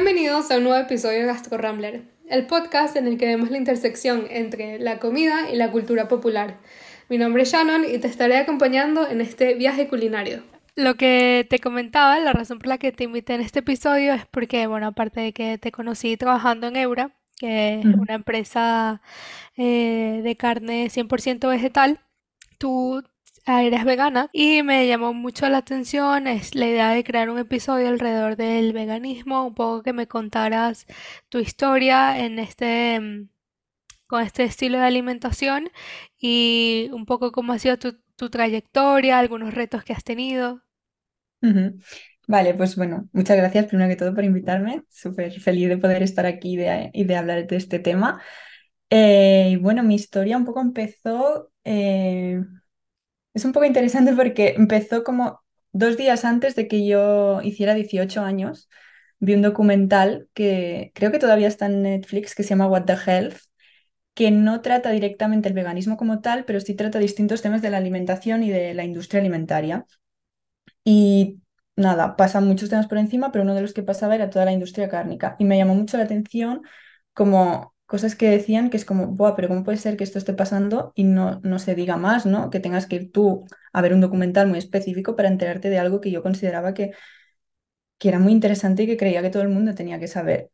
Bienvenidos a un nuevo episodio de Gastro Rambler, el podcast en el que vemos la intersección entre la comida y la cultura popular. Mi nombre es Shannon y te estaré acompañando en este viaje culinario. Lo que te comentaba, la razón por la que te invité en este episodio es porque, bueno, aparte de que te conocí trabajando en Eura, que es una empresa eh, de carne 100% vegetal, tú eres vegana y me llamó mucho la atención es la idea de crear un episodio alrededor del veganismo, un poco que me contaras tu historia en este mm, con este estilo de alimentación y un poco cómo ha sido tu, tu trayectoria, algunos retos que has tenido. Vale, pues bueno, muchas gracias primero que todo por invitarme. Súper feliz de poder estar aquí y de, hablar de este tema. Eh, y bueno, mi historia un poco empezó eh, es un poco interesante porque empezó como dos días antes de que yo hiciera 18 años. Vi un documental que creo que todavía está en Netflix que se llama What the Health, que no trata directamente el veganismo como tal, pero sí trata distintos temas de la alimentación y de la industria alimentaria. Y nada, pasan muchos temas por encima, pero uno de los que pasaba era toda la industria cárnica. Y me llamó mucho la atención como cosas que decían que es como, Buah, pero ¿cómo puede ser que esto esté pasando y no, no se diga más, ¿no? Que tengas que ir tú a ver un documental muy específico para enterarte de algo que yo consideraba que, que era muy interesante y que creía que todo el mundo tenía que saber.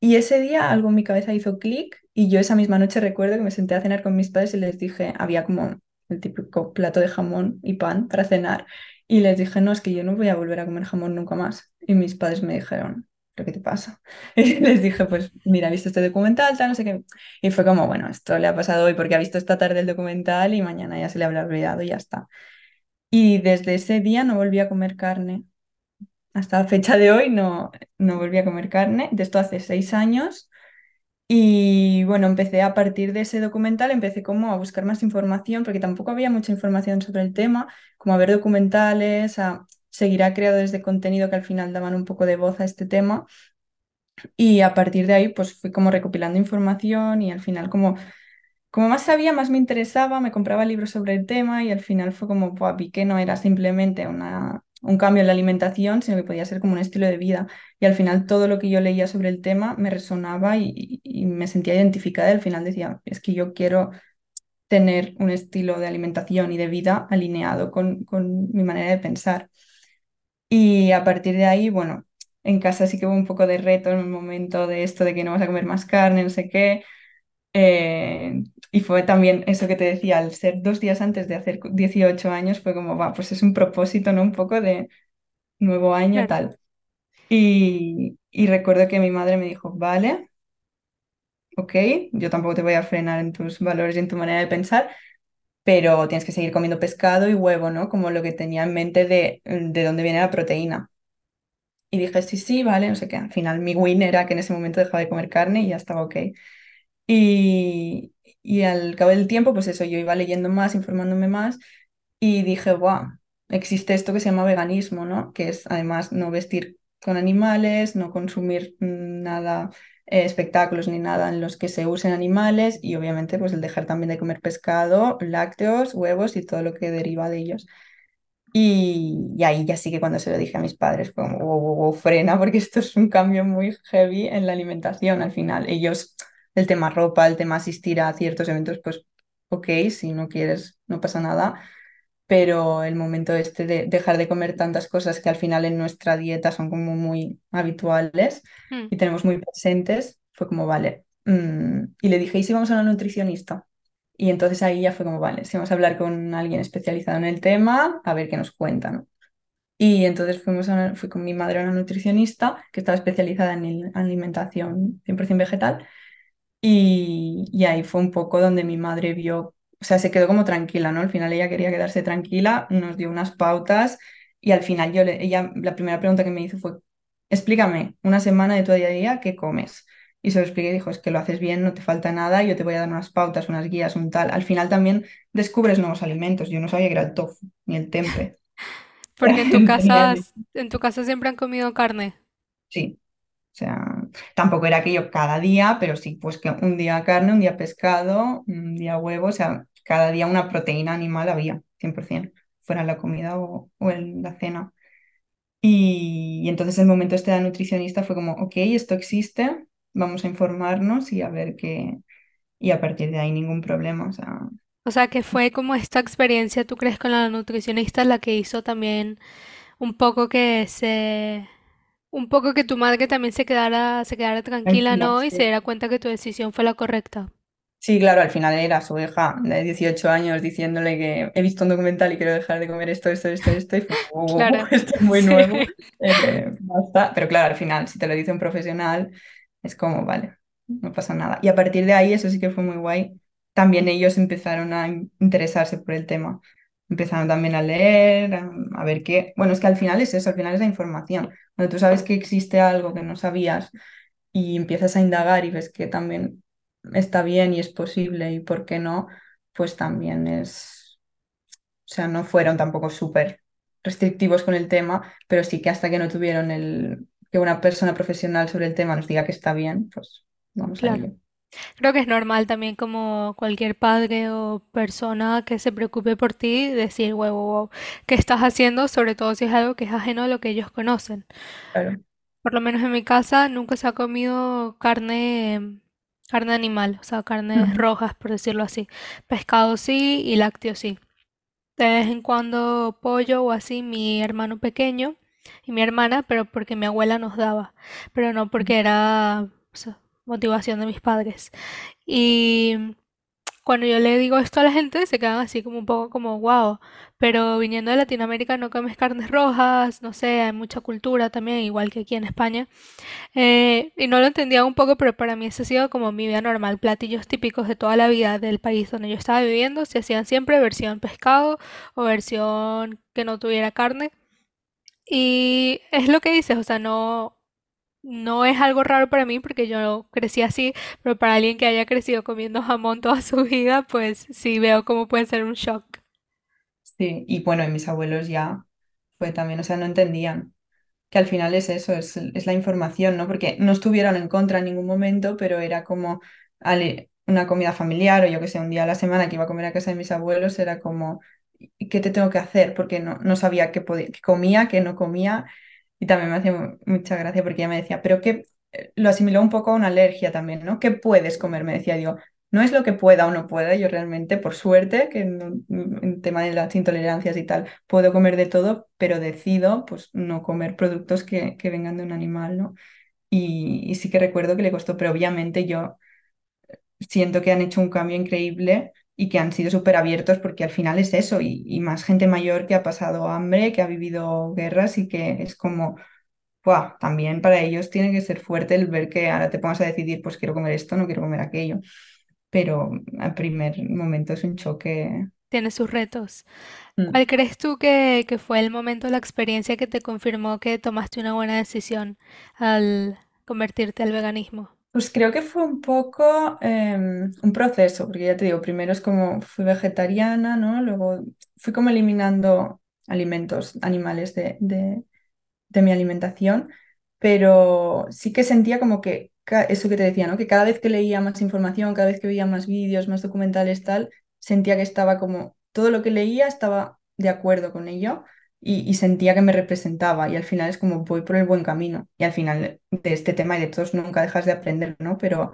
Y ese día algo en mi cabeza hizo clic y yo esa misma noche recuerdo que me senté a cenar con mis padres y les dije, había como el típico plato de jamón y pan para cenar y les dije, no, es que yo no voy a volver a comer jamón nunca más. Y mis padres me dijeron, ¿pero qué te pasa? Les dije, pues mira, he visto este documental, tal, no sé qué. Y fue como, bueno, esto le ha pasado hoy porque ha visto esta tarde el documental y mañana ya se le habrá olvidado y ya está. Y desde ese día no volví a comer carne. Hasta la fecha de hoy no, no volví a comer carne. De esto hace seis años. Y bueno, empecé a partir de ese documental, empecé como a buscar más información, porque tampoco había mucha información sobre el tema, como a ver documentales, a seguir a creadores de contenido que al final daban un poco de voz a este tema. Y a partir de ahí, pues fui como recopilando información y al final como, como más sabía, más me interesaba, me compraba libros sobre el tema y al final fue como, vi que no era simplemente una, un cambio en la alimentación, sino que podía ser como un estilo de vida. Y al final todo lo que yo leía sobre el tema me resonaba y, y me sentía identificada y al final decía, es que yo quiero tener un estilo de alimentación y de vida alineado con, con mi manera de pensar. Y a partir de ahí, bueno, en casa sí que hubo un poco de reto en el momento de esto de que no vas a comer más carne, no sé qué. Eh, y fue también eso que te decía, al ser dos días antes de hacer 18 años, fue como, va, pues es un propósito, ¿no? Un poco de nuevo año, tal. Y, y recuerdo que mi madre me dijo, vale, ok, yo tampoco te voy a frenar en tus valores y en tu manera de pensar, pero tienes que seguir comiendo pescado y huevo, ¿no? Como lo que tenía en mente de, de dónde viene la proteína. Y dije, sí, sí, vale, no sé qué. Al final mi win era que en ese momento dejaba de comer carne y ya estaba ok. Y, y al cabo del tiempo, pues eso, yo iba leyendo más, informándome más y dije, wow, existe esto que se llama veganismo, ¿no? Que es además no vestir con animales, no consumir nada eh, espectáculos ni nada en los que se usen animales y obviamente pues el dejar también de comer pescado, lácteos, huevos y todo lo que deriva de ellos. Y, ahí ya sí que cuando se lo dije a mis padres como, frena, porque esto es un cambio muy heavy en la alimentación al final. Ellos, el tema ropa, el tema asistir a ciertos eventos, pues ok, si no quieres, no pasa nada pero el momento este de dejar de comer tantas cosas que al final en nuestra dieta son como muy habituales hmm. y tenemos muy presentes, fue como, vale. Mm, y le dije, ¿y si vamos a una nutricionista? Y entonces ahí ya fue como, vale, si vamos a hablar con alguien especializado en el tema, a ver qué nos cuentan. Y entonces fuimos a fui con mi madre a una nutricionista que estaba especializada en alimentación 100% vegetal. Y, y ahí fue un poco donde mi madre vio o sea, se quedó como tranquila, ¿no? Al final ella quería quedarse tranquila, nos dio unas pautas y al final yo le, ella, la primera pregunta que me hizo fue, explícame una semana de tu día a día qué comes. Y se lo expliqué y dijo, es que lo haces bien, no te falta nada, yo te voy a dar unas pautas, unas guías, un tal. Al final también descubres nuevos alimentos. Yo no sabía que era el tofu ni el tempe. Porque en tu casa, en tu casa siempre han comido carne. Sí, o sea, tampoco era que yo cada día, pero sí, pues que un día carne, un día pescado, un día huevo, o sea, cada día una proteína animal había, 100%, fuera la comida o, en la cena. Y, y entonces el momento este de la nutricionista fue como, ok, esto existe, vamos a informarnos y a ver qué, y a partir de ahí ningún problema, o sea, O sea, que fue como esta experiencia, ¿tú crees, con la nutricionista la que hizo también un poco que se... Un poco que tu madre también se quedara, se quedara tranquila, tranquila, ¿no? Y se diera cuenta que tu decisión fue la correcta. Sí, claro, al final era su hija de 18 años diciéndole que he visto un documental y quiero dejar de comer esto, esto, esto, esto, y fue "Oh, Claro. esto es muy Sí. nuevo, eh, basta. Pero claro, al final, si te lo dice un profesional, es como, vale, no pasa nada. Y a partir de ahí, eso sí que fue muy guay, también ellos empezaron a in- interesarse por el tema. Empezaron también a leer, a, a ver qué. Bueno, es que al final es eso, al final es la información. Cuando tú sabes que existe algo que no sabías y empiezas a indagar y ves que también está bien y es posible y por qué no, pues también es, o sea, no fueron tampoco súper restrictivos con el tema, pero sí que hasta que no tuvieron el, que una persona profesional sobre el tema nos diga que está bien, pues vamos a Claro. ello. Creo que es normal también como cualquier padre o persona que se preocupe por ti decir, wow, wow, wow, ¿qué estás haciendo? Sobre todo si es algo que es ajeno a lo que ellos conocen. Claro. Por lo menos en mi casa nunca se ha comido carne, carne animal, o sea, carnes Ujú, rojas, por decirlo así. Pescado sí y lácteo sí. De vez en cuando pollo o así, mi hermano pequeño y mi hermana, pero porque mi abuela nos daba, pero no porque era, o sea, motivación de mis padres. Y cuando yo le digo esto a la gente, se quedan así como un poco como, wow, pero viniendo de Latinoamérica no comes carnes rojas, no sé, hay mucha cultura también, igual que aquí en España. Eh, y no lo entendía un poco, pero para mí ese ha sido como mi vida normal. Platillos típicos de toda la vida del país donde yo estaba viviendo se hacían siempre versión pescado o versión que no tuviera carne. Y es lo que dices, o sea, no, no es algo raro para mí porque yo crecí así, pero para alguien que haya crecido comiendo jamón toda su vida, pues sí veo cómo puede ser un shock. Sí, y bueno, y mis abuelos ya fue también, o sea, no entendían. que al final es eso, es, es la información, ¿no? Porque no estuvieron en contra en ningún momento, pero era como una comida familiar o yo que sé, un día a la semana que iba a comer a casa de mis abuelos, era como, ¿y ¿qué te tengo que hacer? Porque no, no sabía qué, podía, qué comía, qué no comía. Y también me hacía mu- mucha gracia porque ella me decía, pero que lo asimiló un poco a una alergia también, ¿no? ¿Qué puedes comer? Me decía, digo, no es lo que pueda o no pueda, yo realmente, por suerte, que no- en tema de las intolerancias y tal, puedo comer de todo, pero decido pues no comer productos que, que vengan de un animal, ¿no? Y, y sí que recuerdo que le costó, pero obviamente yo siento que han hecho un cambio increíble y que han sido súper abiertos porque al final es eso, y, y más gente mayor que ha pasado hambre, que ha vivido guerras y que es como, ¡buah! También para ellos tiene que ser fuerte el ver que ahora te pongas a decidir, pues quiero comer esto, no quiero comer aquello, pero al primer momento es un choque. Tiene sus retos. mm, ¿Cuál crees tú que, que fue el momento, la experiencia que te confirmó que tomaste una buena decisión al convertirte al veganismo? Pues creo que fue un poco em, un proceso, porque ya te digo, primero es como fui vegetariana, ¿no? Luego fui como eliminando alimentos animales de, de- de mi alimentación, pero sí que sentía como que eso que te decía, ¿no? Que cada vez que leía más información, cada vez que veía más vídeos, más documentales, tal, sentía que estaba como todo lo que leía estaba de acuerdo con ello y, sentía que me representaba y al final es como voy por el buen camino y al final de este tema y de todos nunca dejas de aprender, ¿no? Pero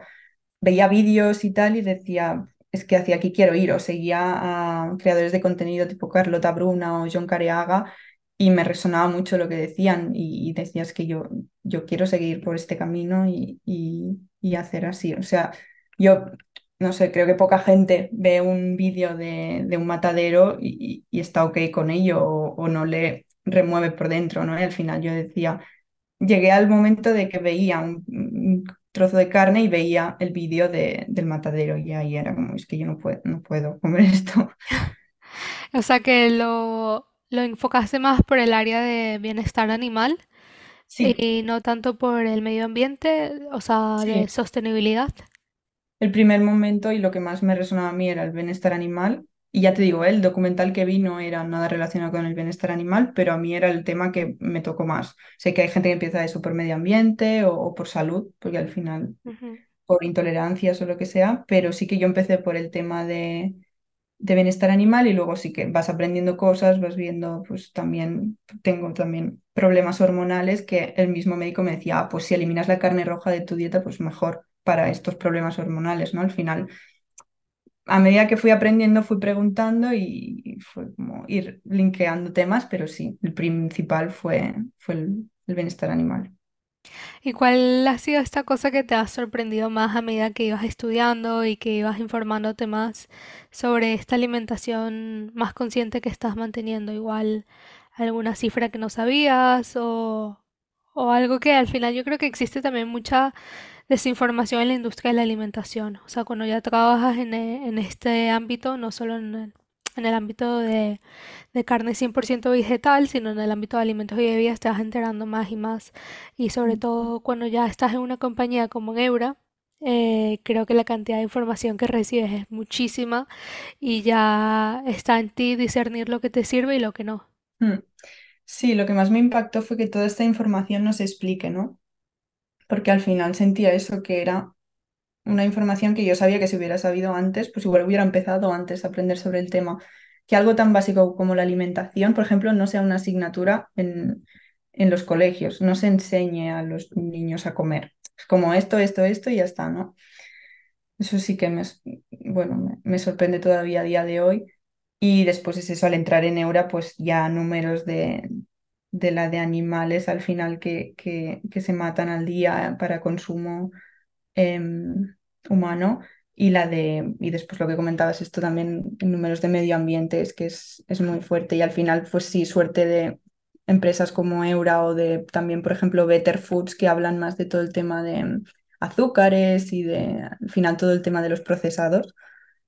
veía vídeos y tal y decía, es que hacia aquí quiero ir, o seguía a creadores de contenido tipo Carlota Bruna o John Careaga y me resonaba mucho lo que decían y, decías que yo, yo quiero seguir por este camino y, y hacer así. O sea, yo no sé, creo que poca gente ve un vídeo de, de un matadero y, y está ok con ello o, o no le remueve por dentro, ¿no? Y al final yo decía llegué al momento de que veía un, un trozo de carne y veía el vídeo de, del matadero y ahí era como, es que yo no puedo, no puedo comer esto. O sea que lo, lo enfocaste más por el área de bienestar animal Sí, y no tanto por el medio ambiente, o sea, de sostenibilidad. El primer momento y lo que más me resonaba a mí era el bienestar animal. Y ya te digo, ¿eh? el documental que vi no era nada relacionado con el bienestar animal, pero a mí era el tema que me tocó más. Sé que hay gente que empieza eso por medio ambiente o, o por salud, porque al final por intolerancias o lo que sea, pero sí que yo empecé por el tema de de bienestar animal y luego sí que vas aprendiendo cosas, vas viendo, pues también tengo también problemas hormonales que el mismo médico me decía, ah, pues si eliminas la carne roja de tu dieta, pues mejor para estos problemas hormonales, ¿no? Al final, a medida que fui aprendiendo, fui preguntando y fue como ir linkeando temas, pero sí, el principal fue, fue el, bienestar animal. ¿Y cuál ha sido esta cosa que te ha sorprendido más a medida que ibas estudiando y que ibas informándote más sobre esta alimentación más consciente que estás manteniendo? Igual alguna cifra que no sabías o, o algo que al final yo creo que existe también mucha desinformación en la industria de la alimentación. O sea, cuando ya trabajas en, e- en este ámbito, no solo en el, en el ámbito de, de carne 100% vegetal, sino en el ámbito de alimentos y bebidas te vas enterando más y más. Y sobre todo cuando ya estás en una compañía como en Eura, eh, creo que la cantidad de información que recibes es muchísima y ya está en ti discernir lo que te sirve y lo que no. Mm. Sí, lo que más me impactó fue que toda esta información nos explique, ¿no? Porque al final sentía eso que era una información que yo sabía que si hubiera sabido antes, pues igual hubiera empezado antes a aprender sobre el tema. Que algo tan básico como la alimentación, por ejemplo, no sea una asignatura en, en los colegios, no se enseñe a los niños a comer. Es como esto, esto, esto y ya está, ¿no? Eso sí que me, bueno, me, me sorprende todavía a día de hoy. Y después es eso, al entrar en Eura, pues ya números de, de la de animales al final que, que, que se matan al día para consumo em, humano y la de, y después lo que comentabas, esto también en números de medio ambiente es que es, es muy fuerte y al final, pues sí, suerte de empresas como Eura o de también, por ejemplo, Better Foods que hablan más de todo el tema de azúcares y de, al final, todo el tema de los procesados,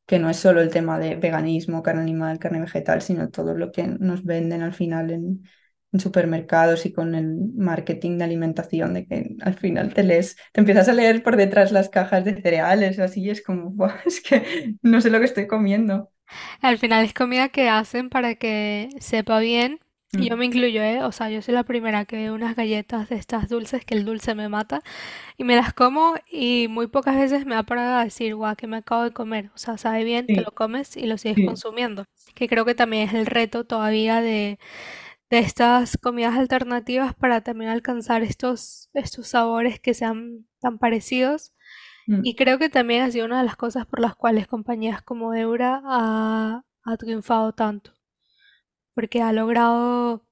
que no es solo el tema de veganismo, carne animal, carne vegetal, sino todo lo que nos venden al final en, en supermercados y con el marketing de alimentación, de que al final te lees, te empiezas a leer por detrás las cajas de cereales, así y es como, "Buah, es que no sé lo que estoy comiendo. Al final es comida que hacen para que sepa bien. Y yo Mm, me incluyo, ¿eh? O sea, yo soy la primera que veo unas galletas de estas dulces que el dulce me mata y me las como y muy pocas veces me ha parado a decir, guau, ¿qué me acabo de comer? O sea, sabe bien, te Sí, lo comes y lo sigues sí. consumiendo. Que creo que también es el reto todavía de, de estas comidas alternativas para también alcanzar estos, estos sabores que sean tan parecidos. mm, Y creo que también ha sido una de las cosas por las cuales compañías como Eura ha, ha triunfado tanto, porque ha logrado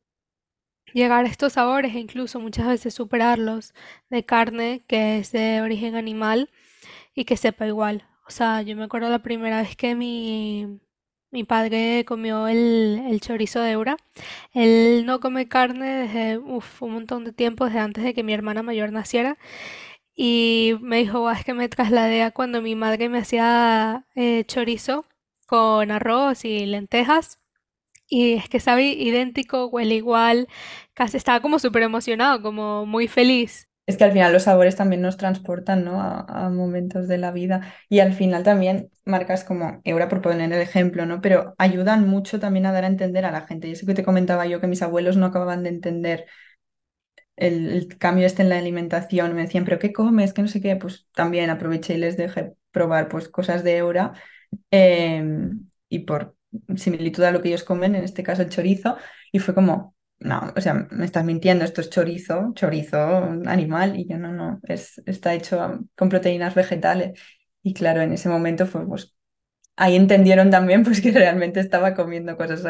llegar a estos sabores e incluso muchas veces superarlos de carne que es de origen animal y que sepa igual. O sea, yo me acuerdo la primera vez que mi, mi padre comió el, chorizo de Eura. Él no come carne desde un montón de tiempo, desde antes de que mi hermana mayor naciera. Y me dijo, "Buah, es que me trasladé a cuando mi madre me hacía eh, chorizo con arroz y lentejas. Y es que sabe idéntico, huele igual, casi estaba como súper emocionado, como muy feliz. Es que al final los sabores también nos transportan, ¿no? a, momentos de la vida y al final también marcas como Eura, por poner el ejemplo, ¿no? Pero ayudan mucho también a dar a entender a la gente. Y eso que te comentaba yo, que mis abuelos no acababan de entender el, cambio este en la alimentación, me decían, ¿pero qué comes? Que no sé qué, pues también aproveché y les dejé probar pues cosas de Eura eh, y por similitud a lo que ellos comen, en este caso el chorizo, y fue como, no, o sea, me estás mintiendo, esto es chorizo, chorizo animal, y yo no, no, es, está hecho con proteínas vegetales. Y claro, en ese momento fue, pues, ahí entendieron también pues que realmente estaba comiendo cosas,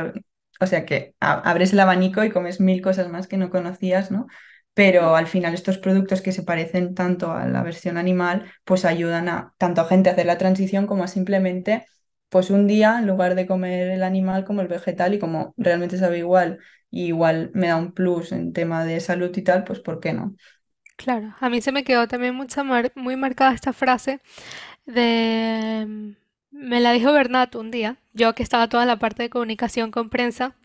o sea que abres el abanico y comes mil cosas más que no conocías, ¿no? Pero al final estos productos que se parecen tanto a la versión animal, pues ayudan a tanto a gente a hacer la transición como a simplemente, pues un día en lugar de comer el animal como el vegetal y como realmente sabe igual, igual me da un plus en tema de salud y tal, pues ¿por qué no? Claro, a mí se me quedó también mucha muy marcada esta frase de... Me la dijo Bernat un día, yo que estaba toda la parte de comunicación con prensa,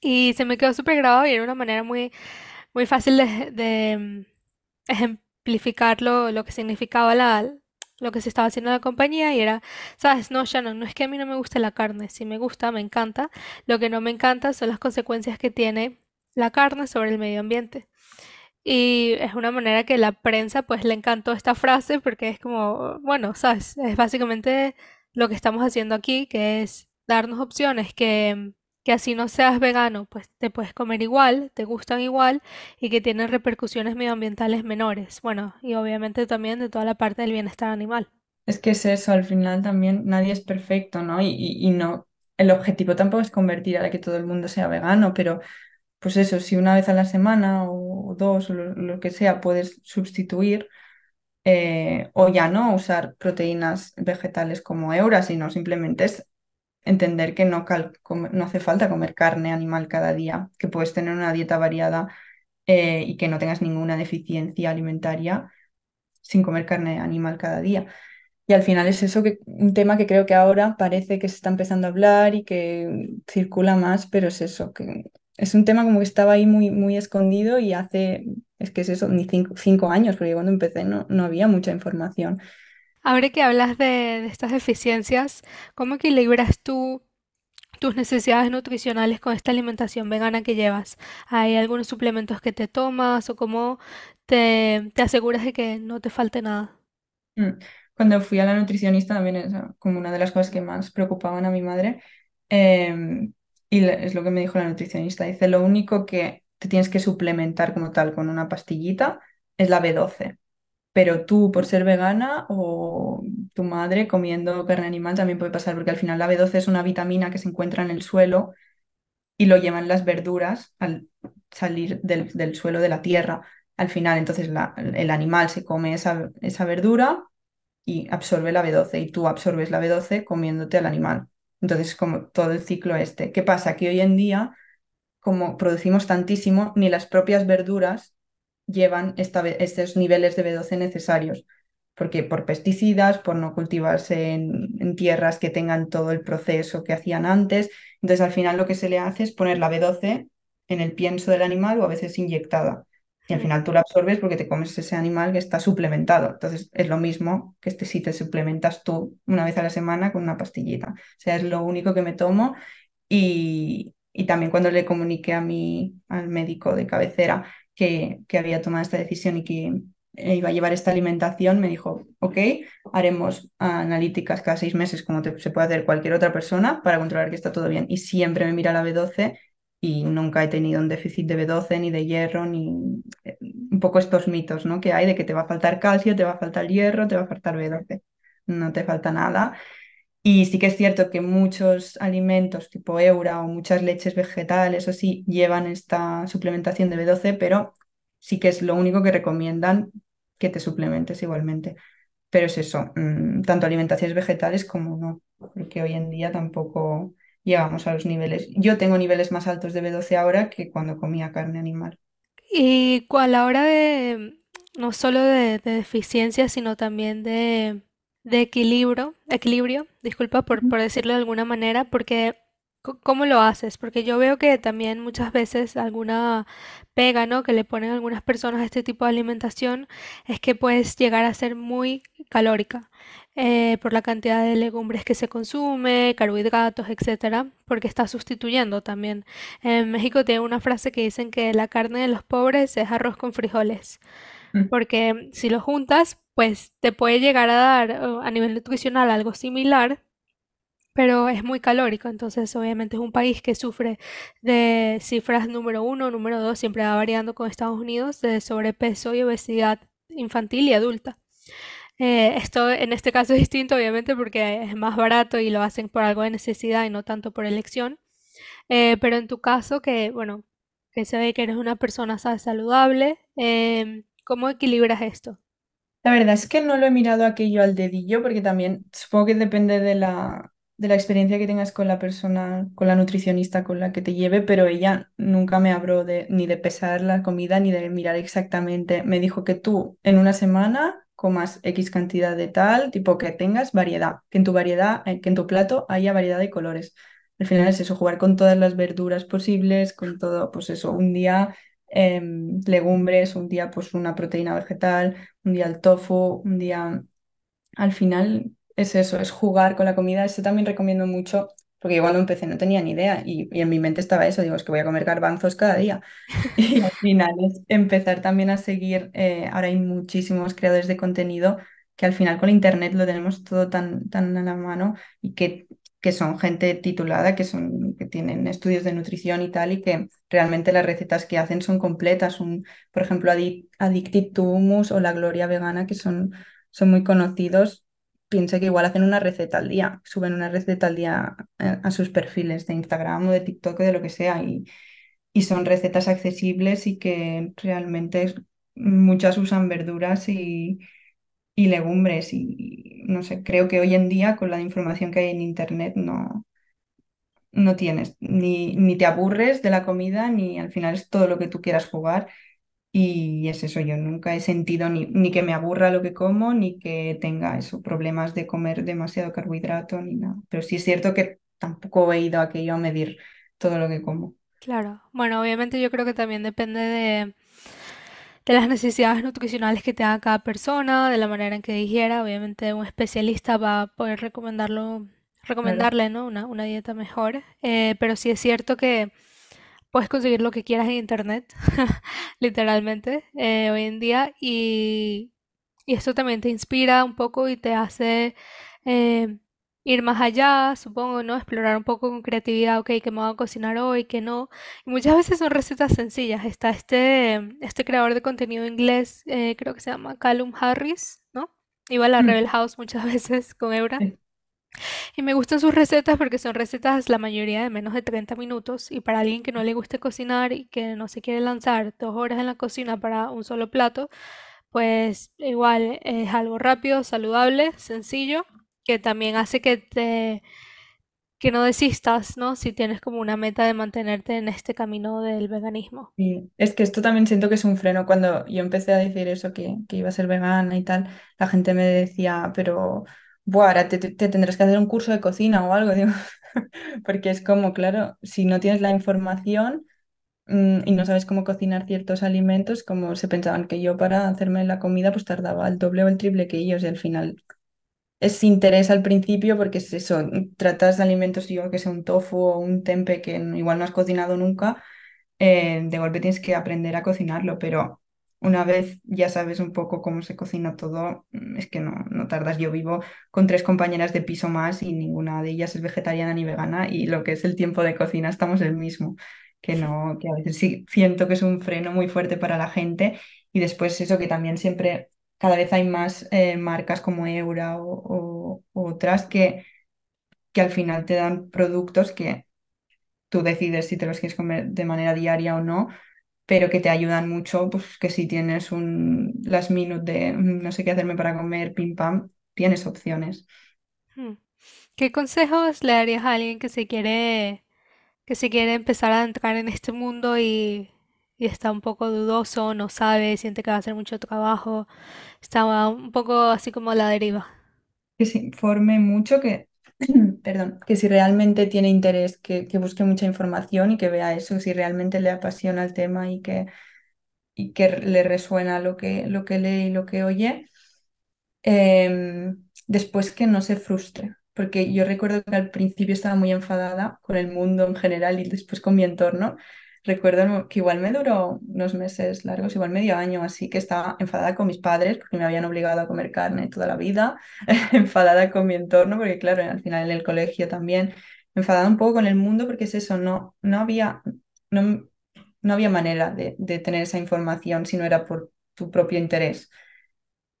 y se me quedó súper grabado y era una manera muy, muy fácil de, de, mm, ejemplificar lo, lo que significaba la, lo que se estaba haciendo en la compañía y era, sabes, no, Shannon, no es que a mí no me guste la carne, si me gusta, me encanta, lo que no me encanta son las consecuencias que tiene la carne sobre el medio ambiente. Y es una manera que la prensa pues le encantó esta frase porque es como, bueno, sabes, es básicamente lo que estamos haciendo aquí, que es darnos opciones que, que así no seas vegano, pues te puedes comer igual, te gustan igual y que tienen repercusiones medioambientales menores. Bueno, y obviamente también de toda la parte del bienestar animal. Es que es eso, al final también nadie es perfecto, ¿no? Y, no, el objetivo tampoco es convertir a que todo el mundo sea vegano, pero pues eso, si una vez a la semana o dos o lo, que sea puedes sustituir eh, o ya no usar proteínas vegetales como Eura, sino simplemente es entender que no, cal- no hace falta comer carne animal cada día, que puedes tener una dieta variada eh, y que no tengas ninguna deficiencia alimentaria sin comer carne animal cada día. Y al final es eso que un tema que creo que ahora parece que se está empezando a hablar y que circula más, pero es eso, que es un tema como que estaba ahí muy, muy escondido y hace, es que es eso, ni cinco, cinco años, porque cuando empecé no, no había mucha información. Ahora que hablas de, estas deficiencias, ¿cómo equilibras tú tus necesidades nutricionales con esta alimentación vegana que llevas? ¿Hay algunos suplementos que te tomas o cómo te, aseguras de que no te falte nada? Mm. Cuando fui a la nutricionista también es como una de las cosas que más preocupaban a mi madre. em, y es lo que me dijo la nutricionista. Dice, lo único que te tienes que suplementar como tal con una pastillita es la B12. Pero tú, por ser vegana o tu madre comiendo carne animal, también puede pasar, porque al final la B12 es una vitamina que se encuentra en el suelo y lo llevan las verduras al salir del, del suelo de la tierra. Al final, entonces el animal se come esa, esa verdura y absorbe la B12 y tú absorbes la B12 comiéndote al animal. Entonces, como todo el ciclo este. ¿Qué pasa? Que hoy en día, como producimos tantísimo, ni las propias verduras llevan esta estos niveles de B12 necesarios, porque por pesticidas, por no cultivarse en, en tierras que tengan todo el proceso que hacían antes, entonces al final lo que se le hace es poner la B12 en el pienso del animal o a veces inyectada. Y al final tú la absorbes porque te comes ese animal que está suplementado. Entonces es lo mismo que este, si te suplementas tú una vez a la semana con una pastillita. O sea, es lo único que me tomo y, y también cuando le comuniqué a mi, al médico de cabecera que, había tomado esta decisión y que eh, iba a llevar esta alimentación, me dijo, ok, haremos analíticas cada seis meses como se puede hacer cualquier otra persona para controlar que está todo bien. Y siempre me mira la B12 y nunca he tenido un déficit de B12 ni de hierro, ni eh, un poco estos mitos ¿no? que hay de que te va a faltar calcio, te va a faltar hierro, te va a faltar B12. No te falta nada. Y sí que es cierto que muchos alimentos tipo Eura o muchas leches vegetales o sí llevan esta suplementación de B12, pero sí que es lo único que recomiendan que te suplementes igualmente. Pero es eso, mm, tanto alimentaciones vegetales como no, porque hoy en día tampoco llegamos a los niveles. Yo tengo niveles más altos de B12 ahora que cuando comía carne animal. Y a la hora de, no solo de, de deficiencia, sino también de, de equilibrio, equilibrio, disculpa por, por decirlo de alguna manera, porque ¿cómo lo haces? Porque yo veo que también muchas veces alguna pega, ¿no? que le ponen algunas personas a este tipo de alimentación es que puedes llegar a ser muy calórica eh, por la cantidad de legumbres que se consume, carbohidratos, etcétera, porque está sustituyendo también. En México tiene una frase que dicen que la carne de los pobres es arroz con frijoles, Mm, porque si lo juntas, pues te puede llegar a dar eh, a nivel nutricional algo similar, pero es muy calórico. Entonces, obviamente es un país que sufre de cifras número uno, número dos, siempre va variando con Estados Unidos, de sobrepeso y obesidad infantil y adulta. Eh, esto en este caso es distinto, obviamente, porque es más barato y lo hacen por algo de necesidad y no tanto por elección. Eh, pero en tu caso, que bueno, que se ve que eres una persona sa- saludable, em, ¿cómo equilibras esto? La verdad es que no lo he mirado aquello al dedillo porque también supongo que depende de la, de la experiencia que tengas con la persona, con la nutricionista con la que te lleve, pero ella nunca me habló de, ni de pesar la comida ni de mirar exactamente. Me dijo que tú en una semana comas X cantidad de tal, tipo que tengas variedad, que en tu variedad, eh, que en tu plato haya variedad de colores. Al final es eso, jugar con todas las verduras posibles, con todo, pues eso, un día em, legumbres, un día pues una proteína vegetal un día el tofu, un día... Al final es eso, es jugar con la comida. Eso también recomiendo mucho, porque yo cuando empecé no tenía ni idea y, y en mi mente estaba eso, digo, es que voy a comer garbanzos cada día. Y al final es empezar también a seguir, eh, ahora hay muchísimos creadores de contenido que al final con internet lo tenemos todo tan, tan a la mano y que que son gente titulada, que, son, que tienen estudios de nutrición y tal, y que realmente las recetas que hacen son completas. Un, por ejemplo, Addicted to Hummus o La Gloria Vegana, que son, son muy conocidos, piensa que igual hacen una receta al día, suben una receta al día eh, a, sus perfiles de Instagram o de TikTok o de lo que sea, y, y son recetas accesibles y que realmente muchas usan verduras y y legumbres y no sé, creo que hoy en día con la información que hay en internet no, no tienes, ni, ni te aburres de la comida, ni al final es todo lo que tú quieras jugar. Y es eso, yo nunca he sentido ni, ni que me aburra lo que como, ni que tenga eso, problemas de comer demasiado carbohidrato, ni nada. Pero sí es cierto que tampoco he ido aquello a medir todo lo que como. Claro, bueno, obviamente yo creo que también depende de de las necesidades nutricionales que tenga cada persona, de la manera en que digiera. Obviamente un especialista va a poder recomendarlo, recomendarle, ¿no? Una, una dieta mejor. Eh, pero sí es cierto que puedes conseguir lo que quieras en internet, literalmente, eh, hoy en día. Y, y esto también te inspira un poco y te hace eh, ir más allá, supongo, ¿no? Explorar un poco con creatividad, ok, ¿qué me voy a cocinar hoy? ¿Qué no? Y muchas veces son recetas sencillas. Está este, este creador de contenido inglés, eh, creo que se llama Callum Harris, ¿no? Iba a la Mm, Rebel House muchas veces con Eura. sí, Y me gustan sus recetas porque son recetas la mayoría de menos de 30 minutos. Y para alguien que no le guste cocinar y que no se quiere lanzar dos horas en la cocina para un solo plato, pues igual es algo rápido, saludable, sencillo que también hace que te que no desistas, ¿no? Si tienes como una meta de mantenerte en este camino del veganismo. Es que esto también siento que es un freno. Cuando yo empecé a decir eso, que, iba a ser vegana y tal, la gente me decía, pero, buah, ahora te tendrás que hacer un curso de cocina o algo, digo, porque es como, claro, si no tienes la información mm, y no sabes cómo cocinar ciertos alimentos, como se pensaban que yo para hacerme la comida pues tardaba el doble o el triple que ellos y al final es interés al principio porque es eso, tratas de alimentos, yo que sé, un tofu o un tempe que igual no has cocinado nunca, eh, de golpe tienes que aprender a cocinarlo, pero una vez ya sabes un poco cómo se cocina todo, mm, es que no, no tardas. Yo vivo con tres compañeras de piso más y ninguna de ellas es vegetariana ni vegana y lo que es el tiempo de cocina estamos el mismo, que no, que a veces sí siento que es un freno muy fuerte para la gente y después eso que también siempre cada vez hay más eh, marcas como Eura o, otras que, que al final te dan productos que tú decides si te los quieres comer de manera diaria o no, pero que te ayudan mucho, pues que si tienes un last minute de "Mm, no sé qué hacerme para comer, pim pam, tienes opciones. Hmm. ¿Qué consejos le darías a alguien que se quiere que se quiere empezar a entrar en este mundo y, y está un poco dudoso, no sabe, siente que va a hacer mucho trabajo, está un poco así como a la deriva? Que se informe mucho, que, perdón, que si realmente tiene interés, que, que busque mucha información y que vea eso, si realmente le apasiona el tema y que, y que le resuena lo que, lo que lee y lo que oye Em, después que no se frustre, porque yo recuerdo que al principio estaba muy enfadada con el mundo en general y después con mi entorno. Recuerdo que igual me duró unos meses largos, igual medio año, así que estaba enfadada con mis padres porque me habían obligado a comer carne toda la vida, enfadada con mi entorno porque claro, al final en el colegio también, enfadada un poco con el mundo porque es eso, no, no había, no, no había manera de, de tener esa información si no era por tu propio interés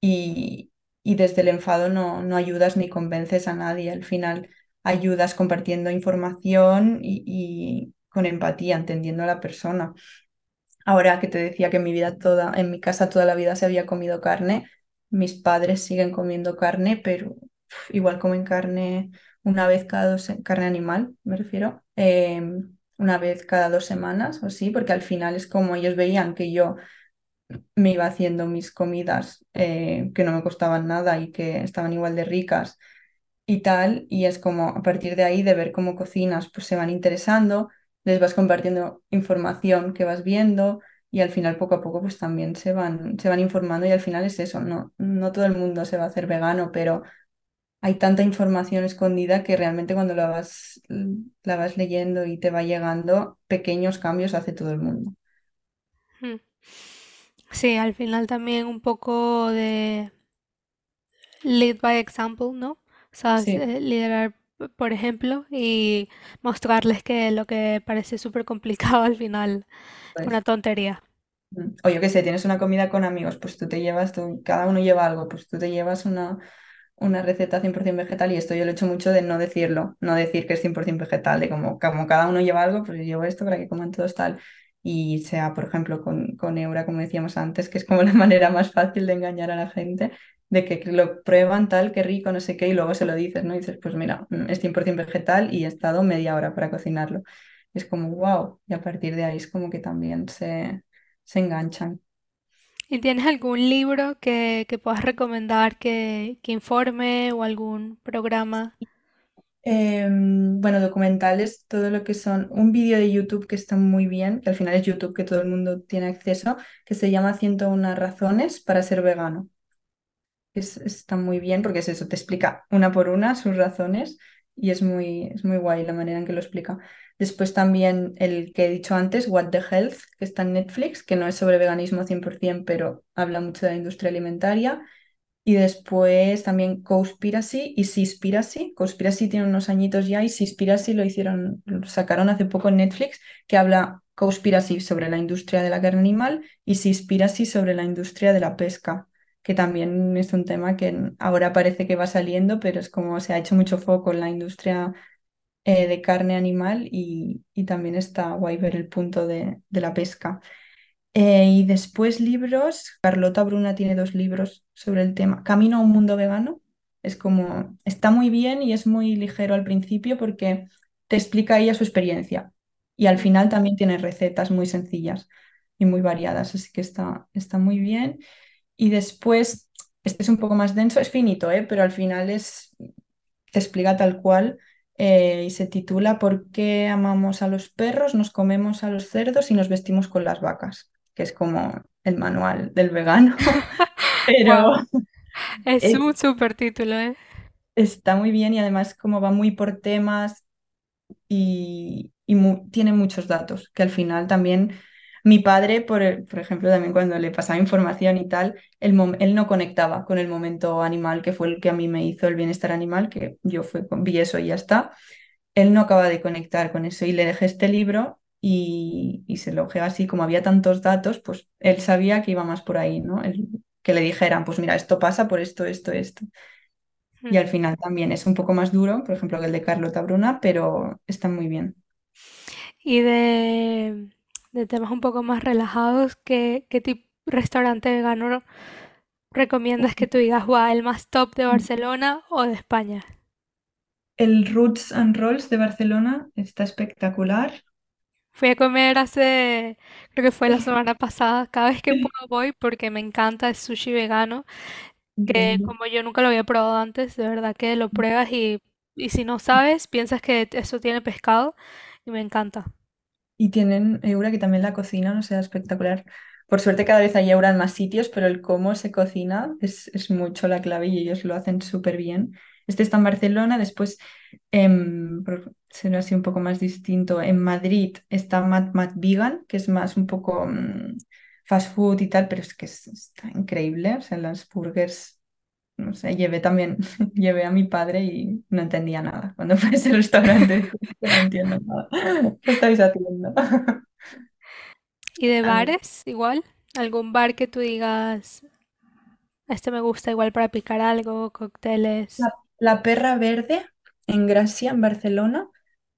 y, y desde el enfado no, no ayudas ni convences a nadie. Al final ayudas compartiendo información y, con empatía, entendiendo a la persona. Ahora que te decía que en mi vida toda, en mi casa toda la vida se había comido carne, mis padres siguen comiendo carne, pero igual comen carne una vez cada dos, carne animal, me refiero, em, una vez cada dos semanas o así, porque al final es como ellos veían que yo me iba haciendo mis comidas eh, que no me costaban nada y que estaban igual de ricas y tal, y es como a partir de ahí de ver cómo cocinas, pues se van interesando, les vas compartiendo información que vas viendo y al final poco a poco pues también se van, se van informando y al final es eso, no, no todo el mundo se va a hacer vegano, pero hay tanta información escondida que realmente cuando la vas, la vas leyendo y te va llegando, pequeños cambios hace todo el mundo. Hmm. Sí, al final también un poco de lead by example, ¿no? O sea, Sí, eh, liderar por ejemplo, y mostrarles que lo que parece súper complicado al final, Pues, una tontería. o yo qué sé, tienes una comida con amigos, pues tú te llevas, tú- cada uno lleva algo, pues tú te llevas una, una receta 100% vegetal y esto yo lo he hecho mucho de no decirlo, no decir que es 100% vegetal, de como, como cada uno lleva algo, pues yo llevo esto para que coman todos tal. Y sea, por ejemplo, con, con Eura, como decíamos antes, que es como la manera más fácil de engañar a la gente, de que lo prueban tal, qué rico, no sé qué, y luego se lo dices, ¿no? Y dices, pues mira, mm, es 100% vegetal y he estado media hora para cocinarlo. Es como, wow, y a partir de ahí es como que también se, se enganchan. ¿Y tienes algún libro que, que puedas recomendar que, que informe o algún programa? Em, bueno, documentales, todo lo que son un vídeo de YouTube que está muy bien, que al final es YouTube que todo el mundo tiene acceso, que se llama 101 razones para ser vegano. Es, está muy bien porque es eso, te explica una por una sus razones y es muy, es muy guay la manera en que lo explica. Después también el que he dicho antes, What the Health, que está en Netflix, que no es sobre veganismo 100%, pero habla mucho de la industria alimentaria. Y después también Cowspiracy y Seaspiracy. Cowspiracy tiene unos añitos ya y Seaspiracy lo hicieron, lo sacaron hace poco en Netflix, que habla Cowspiracy sobre la industria de la carne animal y Seaspiracy sobre la industria de la pesca, que también es un tema que ahora parece que va saliendo, pero es como se ha hecho mucho foco en la industria eh, de carne animal y, y también está guay ver el punto de, de la pesca. Eh, y después libros, Carlota Bruna tiene dos libros sobre el tema. Camino a un mundo vegano. Es como, está muy bien y es muy ligero al principio porque te explica ella su experiencia. Y al final también tiene recetas muy sencillas y muy variadas, así que está, está muy bien. Y después, este es un poco más denso, es finito, ¿eh? Pero al final es, te explica tal cual eh, y se titula ¿Por qué amamos a los perros, nos comemos a los cerdos y nos vestimos con las vacas? que es como el manual del vegano, pero Wow, es es- un super título, ¿eh? está muy bien y además como va muy por temas y, y mu- tiene muchos datos, que al final también mi padre, por, el- por ejemplo, también cuando le pasaba información y tal, el él no conectaba con el momento animal, que fue el que a mí me hizo el bienestar animal, que yo fue, vi eso y ya está. Él no acaba de conectar con eso y le dejé este libro y, y se lo dejé así, como había tantos datos, pues él sabía que iba más por ahí, ¿no? El- que le dijeran, pues mira, esto pasa por esto, esto, esto. Y al final también es un poco más duro, por ejemplo, que el de Carlota Bruna, pero está muy bien. Y de, de temas un poco más relajados, ¿qué, qué tipo restaurante vegano recomiendas que tú digas, wow, el más top de Barcelona o de España? El Roots and Rolls de Barcelona está espectacular. Fui a comer hace, creo que fue la semana pasada. Cada vez que puedo voy porque me encanta el sushi vegano, que Increíble. como yo nunca lo había probado antes, de verdad que lo pruebas y, y si no sabes, piensas que eso tiene pescado y me encanta. Y tienen Eura que también la cocina, no sea espectacular. Por suerte cada vez hay Eura en más sitios, pero el cómo se cocina es, es mucho la clave y ellos lo hacen súper bien. Este está en Barcelona, después, em, por ser así un poco más distinto, en Madrid está Mad Mad Vegan, que es más un poco mm, fast food y tal, pero es que es- está increíble. O sea, las burgers, no sé, llevé también, llevé a mi padre y no entendía nada. Cuando fue a ese restaurante, no entiendo nada. ¿Qué estáis haciendo? ¿Y de bares igual? ¿Algún bar que tú digas, este me gusta igual para picar algo, cócteles? La, La Perra Verde en Gracia, en Barcelona,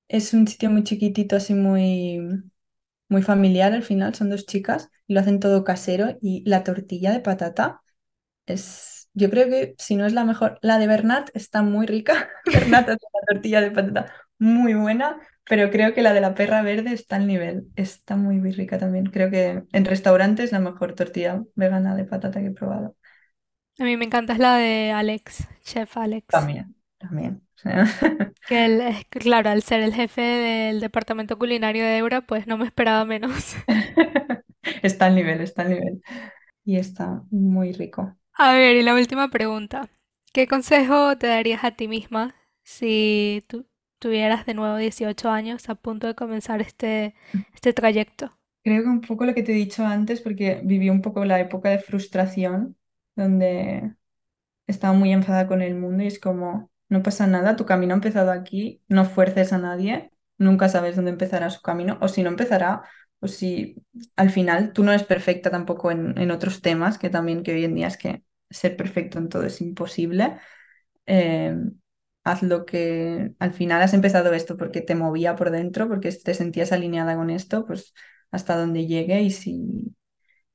es un sitio muy chiquitito, así muy, muy familiar al final, son dos chicas y lo hacen todo casero y la tortilla de patata es, yo creo que si no es la mejor, la de Bernat está muy rica, Bernat hace una tortilla de patata muy buena, pero creo que la de la Perra Verde está al nivel, está muy, muy rica también, creo que en restaurantes es la mejor tortilla vegana de patata que he probado. A mí me encanta es la de Alex, Chef Alex. También, también. o sea, Que él, es que, claro, al ser el jefe del departamento culinario de Eura, pues no me esperaba menos. Está al nivel, está al nivel. Y está muy rico. A ver, y la última pregunta. ¿Qué consejo te darías a ti misma si tú tuvieras de nuevo 18 años a punto de comenzar este, este trayecto? Creo que un poco lo que te he dicho antes, porque viví un poco la época de frustración, donde estaba muy enfadada con el mundo y es como, no pasa nada, tu camino ha empezado aquí, no fuerces a nadie, nunca sabes dónde empezará su camino, o si no empezará, o si al final tú no eres perfecta tampoco en, en otros temas, que también que hoy en día es que ser perfecto en todo es imposible. Eh, haz lo que al final has empezado esto porque te movía por dentro, porque te sentías alineada con esto, pues hasta donde llegue y si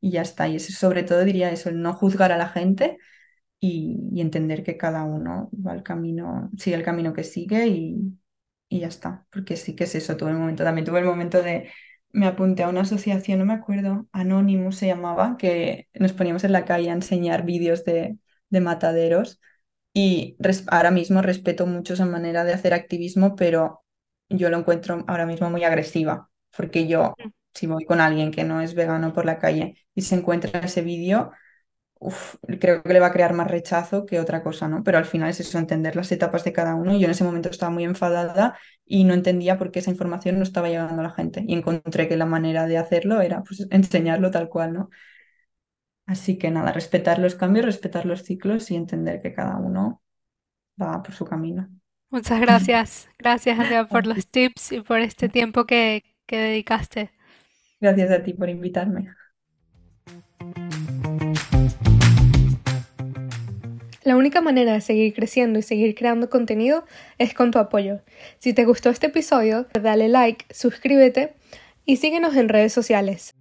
y ya está. Y eso, sobre todo diría eso, el no juzgar a la gente y, y entender que cada uno va al camino, sigue el camino que sigue y, y ya está. Porque sí que es eso, tuve el momento, también tuve el momento de me apunté a una asociación, no me acuerdo, Anonymous se llamaba, que nos poníamos en la calle a enseñar vídeos de, de mataderos y ahora mismo respeto mucho esa manera de hacer activismo, pero yo lo encuentro ahora mismo muy agresiva, porque yo, mm. si voy con alguien que no es vegano por la calle y se encuentra ese vídeo, creo que le va a crear más rechazo que otra cosa, ¿no? Pero al final es eso, entender las etapas de cada uno. Yo en ese momento estaba muy enfadada y no entendía por qué esa información no estaba llegando a la gente. Y encontré que la manera de hacerlo era pues, enseñarlo tal cual, ¿no? Así que nada, respetar los cambios, respetar los ciclos y entender que cada uno va por su camino. Muchas gracias. Gracias, Andrea, por los tips y por este tiempo que, que dedicaste. Gracias a ti por invitarme. La única manera de seguir creciendo y seguir creando contenido es con tu apoyo. Si te gustó este episodio, dale like, suscríbete y síguenos en redes sociales.